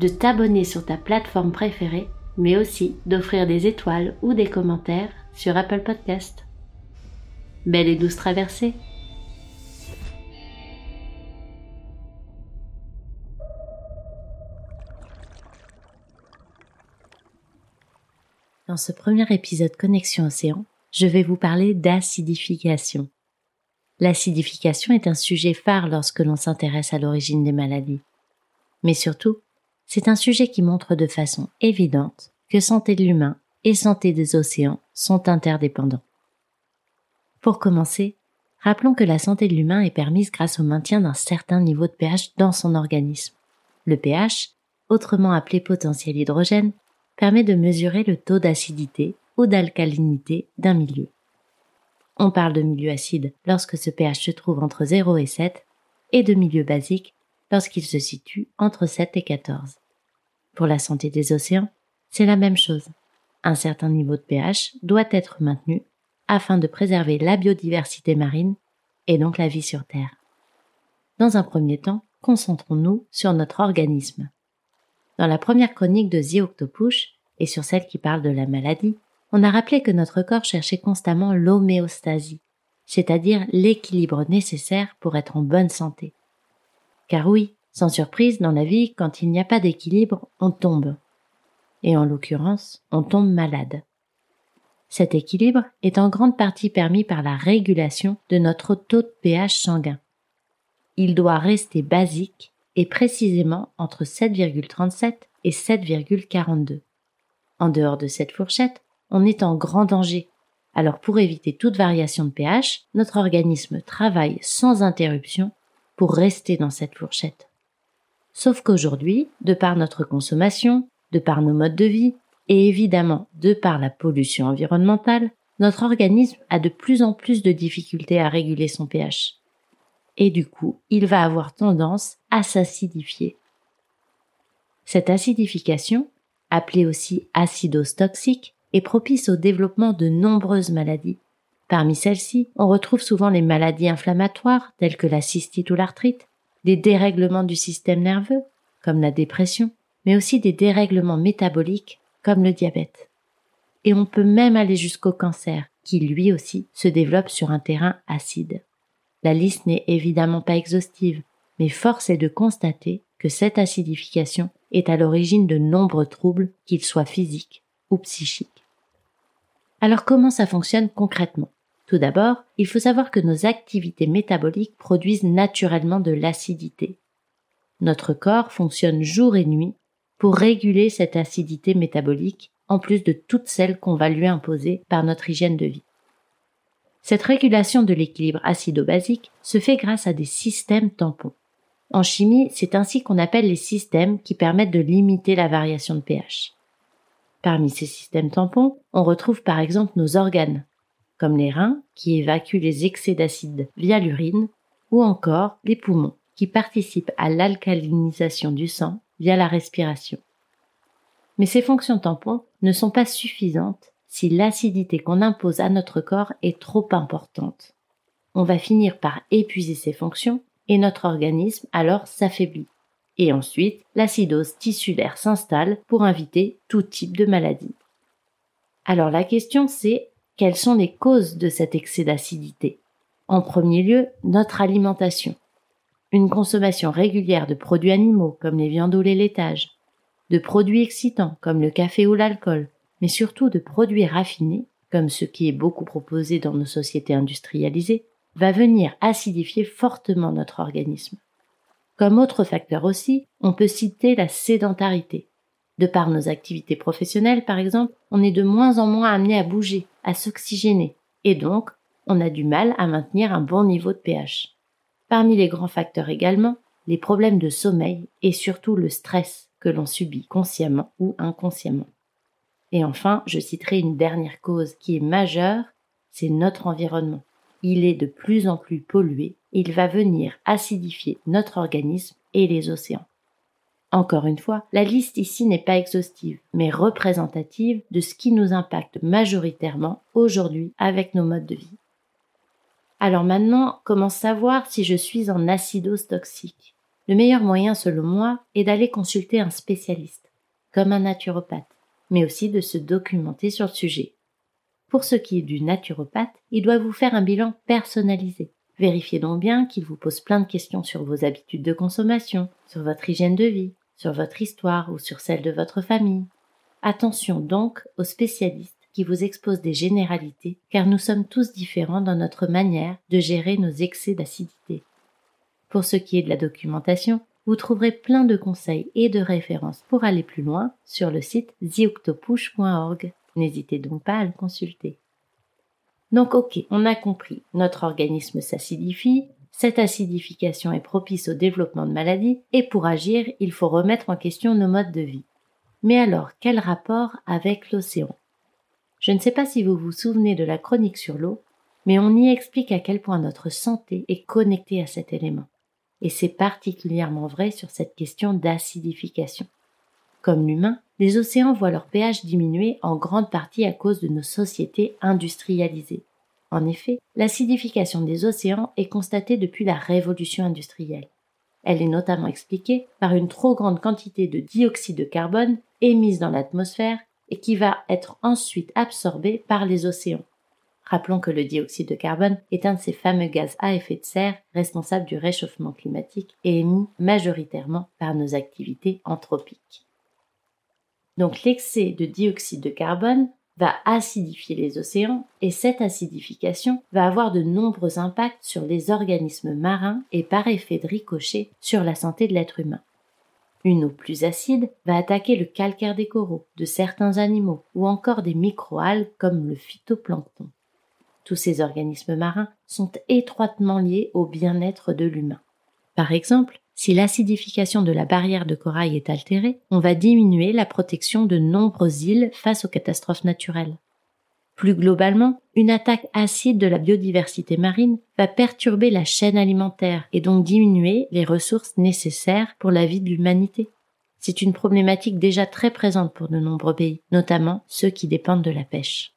de t'abonner sur ta plateforme préférée, mais aussi d'offrir des étoiles ou des commentaires sur Apple Podcast. Belle et douce traversée Dans ce premier épisode Connexion Océan, je vais vous parler d'acidification. L'acidification est un sujet phare lorsque l'on s'intéresse à l'origine des maladies. Mais surtout, c'est un sujet qui montre de façon évidente que santé de l'humain et santé des océans sont interdépendants. Pour commencer, rappelons que la santé de l'humain est permise grâce au maintien d'un certain niveau de pH dans son organisme. Le pH, autrement appelé potentiel hydrogène, permet de mesurer le taux d'acidité ou d'alcalinité d'un milieu. On parle de milieu acide lorsque ce pH se trouve entre 0 et 7 et de milieu basique lorsqu'il se situe entre 7 et 14. Pour la santé des océans, c'est la même chose. Un certain niveau de pH doit être maintenu afin de préserver la biodiversité marine et donc la vie sur Terre. Dans un premier temps, concentrons-nous sur notre organisme. Dans la première chronique de The Octopus, et sur celle qui parle de la maladie, on a rappelé que notre corps cherchait constamment l'homéostasie, c'est-à-dire l'équilibre nécessaire pour être en bonne santé. Car oui, sans surprise, dans la vie, quand il n'y a pas d'équilibre, on tombe. Et en l'occurrence, on tombe malade. Cet équilibre est en grande partie permis par la régulation de notre taux de pH sanguin. Il doit rester basique et précisément entre 7,37 et 7,42. En dehors de cette fourchette, on est en grand danger. Alors pour éviter toute variation de pH, notre organisme travaille sans interruption pour rester dans cette fourchette. Sauf qu'aujourd'hui, de par notre consommation, de par nos modes de vie, et évidemment de par la pollution environnementale, notre organisme a de plus en plus de difficultés à réguler son pH. Et du coup, il va avoir tendance à s'acidifier. Cette acidification, appelée aussi acidose toxique, est propice au développement de nombreuses maladies. Parmi celles-ci, on retrouve souvent les maladies inflammatoires telles que la cystite ou l'arthrite, des dérèglements du système nerveux, comme la dépression, mais aussi des dérèglements métaboliques, comme le diabète. Et on peut même aller jusqu'au cancer, qui lui aussi se développe sur un terrain acide. La liste n'est évidemment pas exhaustive, mais force est de constater que cette acidification est à l'origine de nombreux troubles, qu'ils soient physiques ou psychiques. Alors comment ça fonctionne concrètement? Tout d'abord, il faut savoir que nos activités métaboliques produisent naturellement de l'acidité. Notre corps fonctionne jour et nuit pour réguler cette acidité métabolique, en plus de toutes celles qu'on va lui imposer par notre hygiène de vie. Cette régulation de l'équilibre acido-basique se fait grâce à des systèmes tampons. En chimie, c'est ainsi qu'on appelle les systèmes qui permettent de limiter la variation de pH. Parmi ces systèmes tampons, on retrouve par exemple nos organes, comme les reins qui évacuent les excès d'acide via l'urine, ou encore les poumons qui participent à l'alcalinisation du sang via la respiration. Mais ces fonctions tampons ne sont pas suffisantes si l'acidité qu'on impose à notre corps est trop importante. On va finir par épuiser ces fonctions et notre organisme alors s'affaiblit. Et ensuite, l'acidose tissulaire s'installe pour inviter tout type de maladie. Alors la question c'est quelles sont les causes de cet excès d'acidité? En premier lieu, notre alimentation. Une consommation régulière de produits animaux comme les viandes ou les laitages, de produits excitants comme le café ou l'alcool, mais surtout de produits raffinés comme ce qui est beaucoup proposé dans nos sociétés industrialisées, va venir acidifier fortement notre organisme. Comme autre facteur aussi, on peut citer la sédentarité. De par nos activités professionnelles, par exemple, on est de moins en moins amené à bouger, à s'oxygéner, et donc on a du mal à maintenir un bon niveau de pH. Parmi les grands facteurs également, les problèmes de sommeil et surtout le stress que l'on subit consciemment ou inconsciemment. Et enfin, je citerai une dernière cause qui est majeure, c'est notre environnement. Il est de plus en plus pollué, il va venir acidifier notre organisme et les océans. Encore une fois, la liste ici n'est pas exhaustive, mais représentative de ce qui nous impacte majoritairement aujourd'hui avec nos modes de vie. Alors maintenant, comment savoir si je suis en acidose toxique? Le meilleur moyen selon moi est d'aller consulter un spécialiste, comme un naturopathe mais aussi de se documenter sur le sujet. Pour ce qui est du naturopathe, il doit vous faire un bilan personnalisé. Vérifiez donc bien qu'il vous pose plein de questions sur vos habitudes de consommation, sur votre hygiène de vie, sur votre histoire ou sur celle de votre famille. Attention donc aux spécialistes qui vous exposent des généralités, car nous sommes tous différents dans notre manière de gérer nos excès d'acidité. Pour ce qui est de la documentation, vous trouverez plein de conseils et de références pour aller plus loin sur le site theoctopush.org. N'hésitez donc pas à le consulter. Donc ok, on a compris, notre organisme s'acidifie, cette acidification est propice au développement de maladies, et pour agir, il faut remettre en question nos modes de vie. Mais alors, quel rapport avec l'océan? Je ne sais pas si vous vous souvenez de la chronique sur l'eau, mais on y explique à quel point notre santé est connectée à cet élément et c'est particulièrement vrai sur cette question d'acidification. Comme l'humain, les océans voient leur pH diminuer en grande partie à cause de nos sociétés industrialisées. En effet, l'acidification des océans est constatée depuis la révolution industrielle. Elle est notamment expliquée par une trop grande quantité de dioxyde de carbone émise dans l'atmosphère et qui va être ensuite absorbée par les océans. Rappelons que le dioxyde de carbone est un de ces fameux gaz à effet de serre responsables du réchauffement climatique et émis majoritairement par nos activités anthropiques. Donc l'excès de dioxyde de carbone va acidifier les océans et cette acidification va avoir de nombreux impacts sur les organismes marins et par effet de ricochet sur la santé de l'être humain. Une eau plus acide va attaquer le calcaire des coraux, de certains animaux ou encore des microalgues comme le phytoplancton. Tous ces organismes marins sont étroitement liés au bien-être de l'humain. Par exemple, si l'acidification de la barrière de corail est altérée, on va diminuer la protection de nombreuses îles face aux catastrophes naturelles. Plus globalement, une attaque acide de la biodiversité marine va perturber la chaîne alimentaire et donc diminuer les ressources nécessaires pour la vie de l'humanité. C'est une problématique déjà très présente pour de nombreux pays, notamment ceux qui dépendent de la pêche.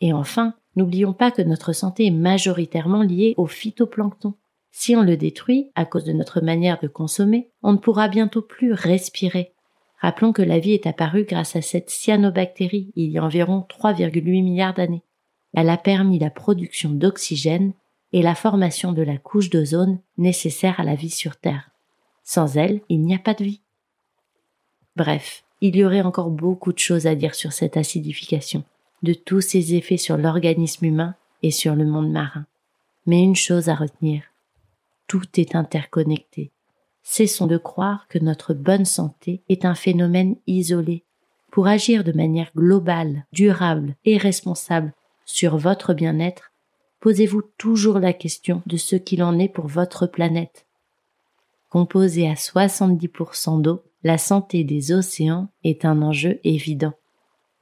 Et enfin, N'oublions pas que notre santé est majoritairement liée au phytoplancton. Si on le détruit, à cause de notre manière de consommer, on ne pourra bientôt plus respirer. Rappelons que la vie est apparue grâce à cette cyanobactérie il y a environ 3,8 milliards d'années. Elle a permis la production d'oxygène et la formation de la couche d'ozone nécessaire à la vie sur Terre. Sans elle, il n'y a pas de vie. Bref, il y aurait encore beaucoup de choses à dire sur cette acidification de tous ses effets sur l'organisme humain et sur le monde marin. Mais une chose à retenir, tout est interconnecté. Cessons de croire que notre bonne santé est un phénomène isolé. Pour agir de manière globale, durable et responsable sur votre bien-être, posez-vous toujours la question de ce qu'il en est pour votre planète. Composée à 70% d'eau, la santé des océans est un enjeu évident.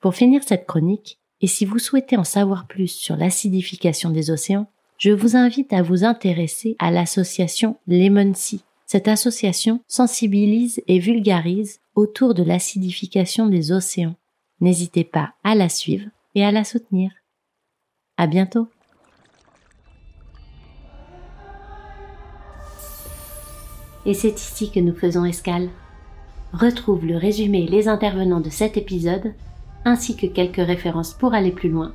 Pour finir cette chronique, et si vous souhaitez en savoir plus sur l'acidification des océans, je vous invite à vous intéresser à l'association Lemon Sea. Cette association sensibilise et vulgarise autour de l'acidification des océans. N'hésitez pas à la suivre et à la soutenir. À bientôt! Et c'est ici que nous faisons escale. Retrouve le résumé et les intervenants de cet épisode ainsi que quelques références pour aller plus loin